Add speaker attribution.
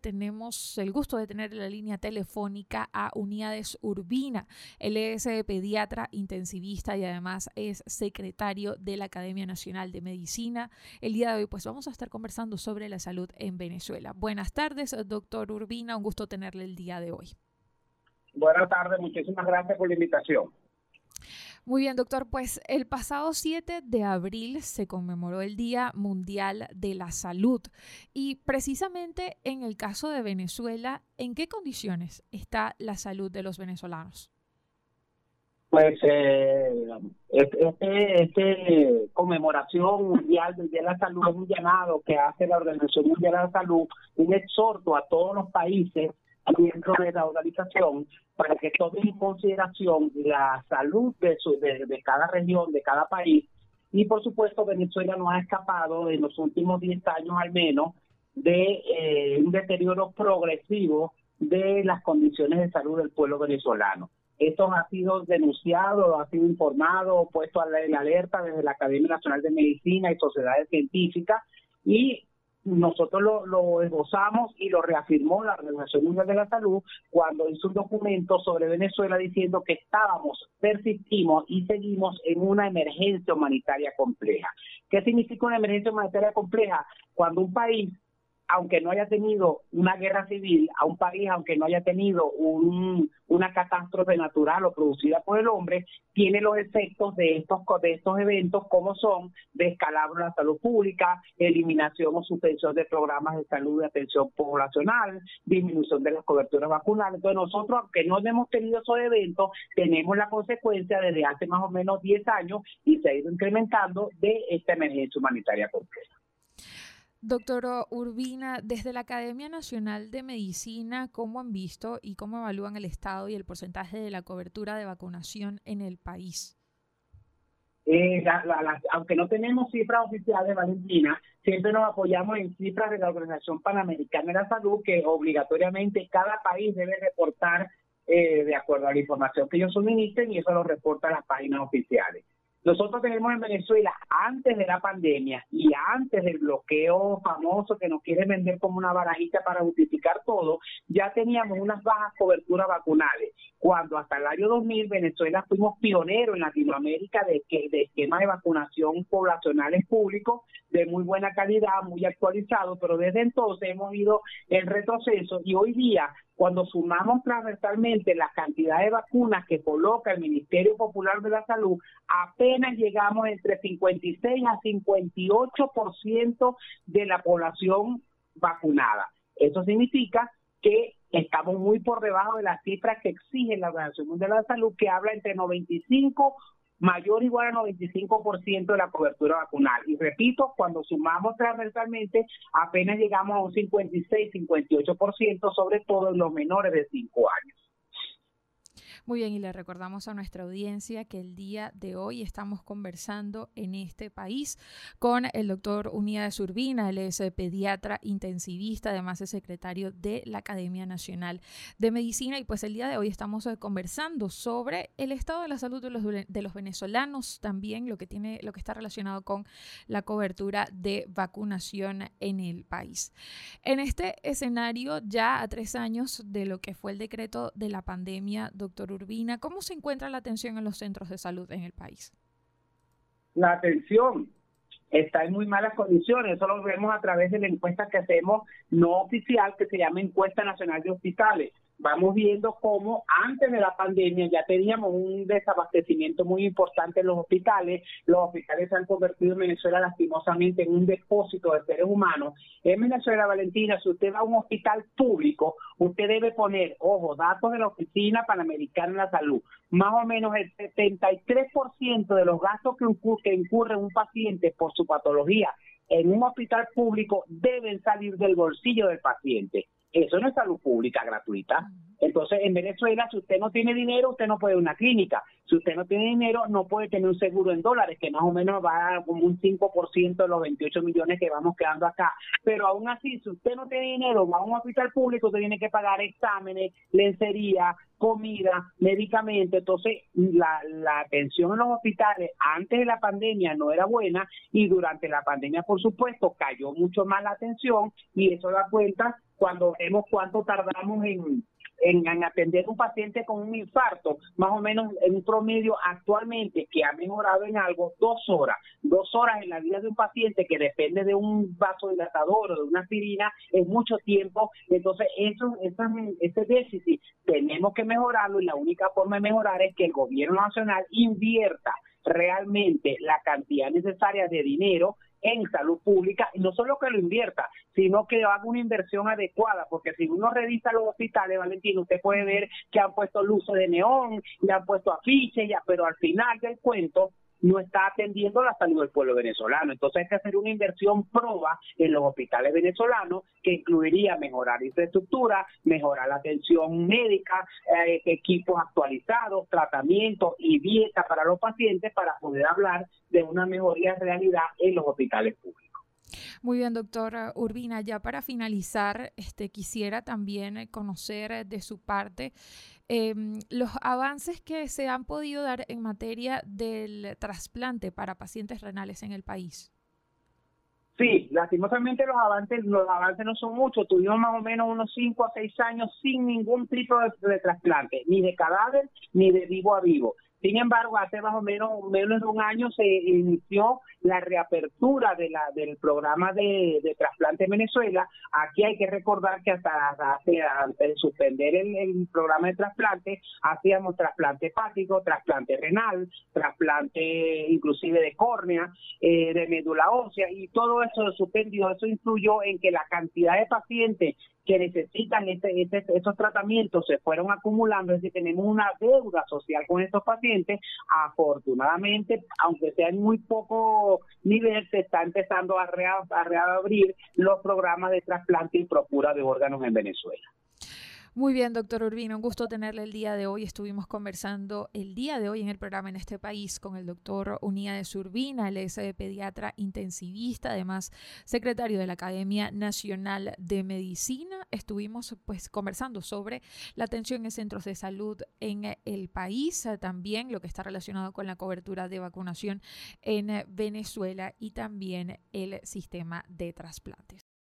Speaker 1: tenemos el gusto de tener en la línea telefónica a Unidades Urbina. Él es eh, pediatra intensivista y además es secretario de la Academia Nacional de Medicina. El día de hoy pues vamos a estar conversando sobre la salud en Venezuela. Buenas tardes, doctor Urbina. Un gusto tenerle el día de hoy.
Speaker 2: Buenas tardes, muchísimas gracias por la invitación.
Speaker 1: Muy bien, doctor. Pues el pasado 7 de abril se conmemoró el Día Mundial de la Salud y precisamente en el caso de Venezuela, ¿en qué condiciones está la salud de los venezolanos?
Speaker 2: Pues eh, este, este conmemoración mundial del Día de la Salud es un llamado que hace la Organización Mundial de la Salud, un exhorto a todos los países dentro de la organización para que tome en consideración la salud de, su, de, cada región, de cada país. Y por supuesto, Venezuela no ha escapado en los últimos 10 años al menos de eh, un deterioro progresivo de las condiciones de salud del pueblo venezolano. Esto ha sido denunciado, ha sido informado, puesto en alerta desde la Academia Nacional de Medicina y sociedades científicas y nosotros lo, lo esbozamos y lo reafirmó la Organización Mundial de la Salud cuando hizo un documento sobre Venezuela diciendo que estábamos, persistimos y seguimos en una emergencia humanitaria compleja. ¿Qué significa una emergencia humanitaria compleja? Cuando un país aunque no haya tenido una guerra civil, a un país, aunque no haya tenido un, una catástrofe natural o producida por el hombre, tiene los efectos de estos, de estos eventos como son descalabro de la salud pública, eliminación o suspensión de programas de salud y atención poblacional, disminución de las coberturas vacunales. Entonces nosotros, aunque no hemos tenido esos eventos, tenemos la consecuencia desde hace más o menos 10 años y se ha ido incrementando de esta emergencia humanitaria completa.
Speaker 1: Doctor Urbina, desde la Academia Nacional de Medicina, ¿cómo han visto y cómo evalúan el estado y el porcentaje de la cobertura de vacunación en el país?
Speaker 2: Eh, aunque no tenemos cifras oficiales, Valentina, siempre nos apoyamos en cifras de la Organización Panamericana de la Salud, que obligatoriamente cada país debe reportar eh, de acuerdo a la información que ellos suministren y eso lo reportan las páginas oficiales. Nosotros tenemos en Venezuela, antes de la pandemia y antes del bloqueo famoso que nos quiere vender como una barajita para justificar todo, ya teníamos unas bajas coberturas vacunales. Cuando hasta el año 2000 Venezuela fuimos pioneros en Latinoamérica de, que, de esquemas de vacunación poblacionales públicos de muy buena calidad, muy actualizados, pero desde entonces hemos ido en retroceso y hoy día cuando sumamos transversalmente la cantidad de vacunas que coloca el Ministerio Popular de la Salud, apenas llegamos entre 56 a 58% de la población vacunada. Eso significa que estamos muy por debajo de las cifras que exige la Organización Mundial de la Salud, que habla entre 95 mayor o igual al 95% de la cobertura vacunal. Y repito, cuando sumamos transversalmente, apenas llegamos a un 56-58%, sobre todo en los menores de 5 años.
Speaker 1: Muy bien, y le recordamos a nuestra audiencia que el día de hoy estamos conversando en este país con el doctor Unidades Urbina, él es eh, pediatra intensivista, además es secretario de la Academia Nacional de Medicina y pues el día de hoy estamos eh, conversando sobre el estado de la salud de los, de los venezolanos, también lo que tiene, lo que está relacionado con la cobertura de vacunación en el país. En este escenario, ya a tres años de lo que fue el decreto de la pandemia, doctor Urbina, ¿cómo se encuentra la atención en los centros de salud en el país?
Speaker 2: La atención está en muy malas condiciones, eso lo vemos a través de la encuesta que hacemos no oficial que se llama Encuesta Nacional de Hospitales vamos viendo cómo antes de la pandemia ya teníamos un desabastecimiento muy importante en los hospitales. Los hospitales se han convertido en Venezuela lastimosamente en un depósito de seres humanos. En Venezuela, Valentina, si usted va a un hospital público, usted debe poner, ojo, datos de la Oficina Panamericana de la Salud. Más o menos el 73% de los gastos que que incurre un paciente por su patología en un hospital público deben salir del bolsillo del paciente. Eso no es salud pública gratuita. Entonces, en Venezuela, si usted no tiene dinero, usted no puede una clínica. Si usted no tiene dinero, no puede tener un seguro en dólares, que más o menos va como un 5% de los 28 millones que vamos quedando acá. Pero aún así, si usted no tiene dinero, va a un hospital público, usted tiene que pagar exámenes, lencería, comida, medicamentos. Entonces, la, la atención en los hospitales antes de la pandemia no era buena y durante la pandemia, por supuesto, cayó mucho más la atención y eso da cuenta cuando vemos cuánto tardamos en en, atender un paciente con un infarto, más o menos en un promedio actualmente que ha mejorado en algo, dos horas. Dos horas en la vida de un paciente que depende de un vasodilatador o de una aspirina es mucho tiempo. Entonces, eso, ese déficit tenemos que mejorarlo y la única forma de mejorar es que el gobierno nacional invierta realmente la cantidad necesaria de dinero en salud pública y no solo que lo invierta, sino que haga una inversión adecuada, porque si uno revisa los hospitales, Valentín, usted puede ver que han puesto luces de neón, le han puesto afiches, ya, pero al final del cuento no está atendiendo la salud del pueblo venezolano. Entonces hay que hacer una inversión proba en los hospitales venezolanos que incluiría mejorar infraestructura, mejorar la atención médica, eh, equipos actualizados, tratamientos y dieta para los pacientes para poder hablar de una mejoría de realidad en los hospitales públicos.
Speaker 1: Muy bien, doctora Urbina. Ya para finalizar, este, quisiera también conocer de su parte Em, los avances que se han podido dar en materia del trasplante para pacientes renales en el país.
Speaker 2: Sí, lastimosamente los avances, los avances no son muchos. Tuvimos más o menos unos 5 a 6 años sin ningún tipo de trasplante, ni de cadáver ni de vivo a vivo. Sin embargo, hace más o menos menos de un año se inició la reapertura de la del programa de, trasplante en Venezuela. Aquí hay que recordar que hasta, hace, antes de suspender el, programa de trasplante, hacíamos trasplante hepático, trasplante renal, trasplante inclusive de córnea, eh, de médula ósea, y todo eso suspendió. Eso influyó en que la cantidad de pacientes que necesitan este, este, esos tratamientos se fueron acumulando, es decir, tenemos una deuda social con estos pacientes. Afortunadamente, aunque sea en muy poco nivel, se está empezando a, a reabrir los programas de trasplante y procura de órganos en Venezuela.
Speaker 1: Muy bien, doctor Urbino, un gusto tenerle el día de hoy. Estuvimos conversando el día de hoy en el programa en este país con el doctor de Urbina, él es eh, pediatra intensivista, además secretario de la Academia Nacional de Medicina. Estuvimos pues conversando sobre la atención en centros de salud en el país, eh, también lo que está relacionado con la cobertura de vacunación en Venezuela y también el sistema de trasplantes.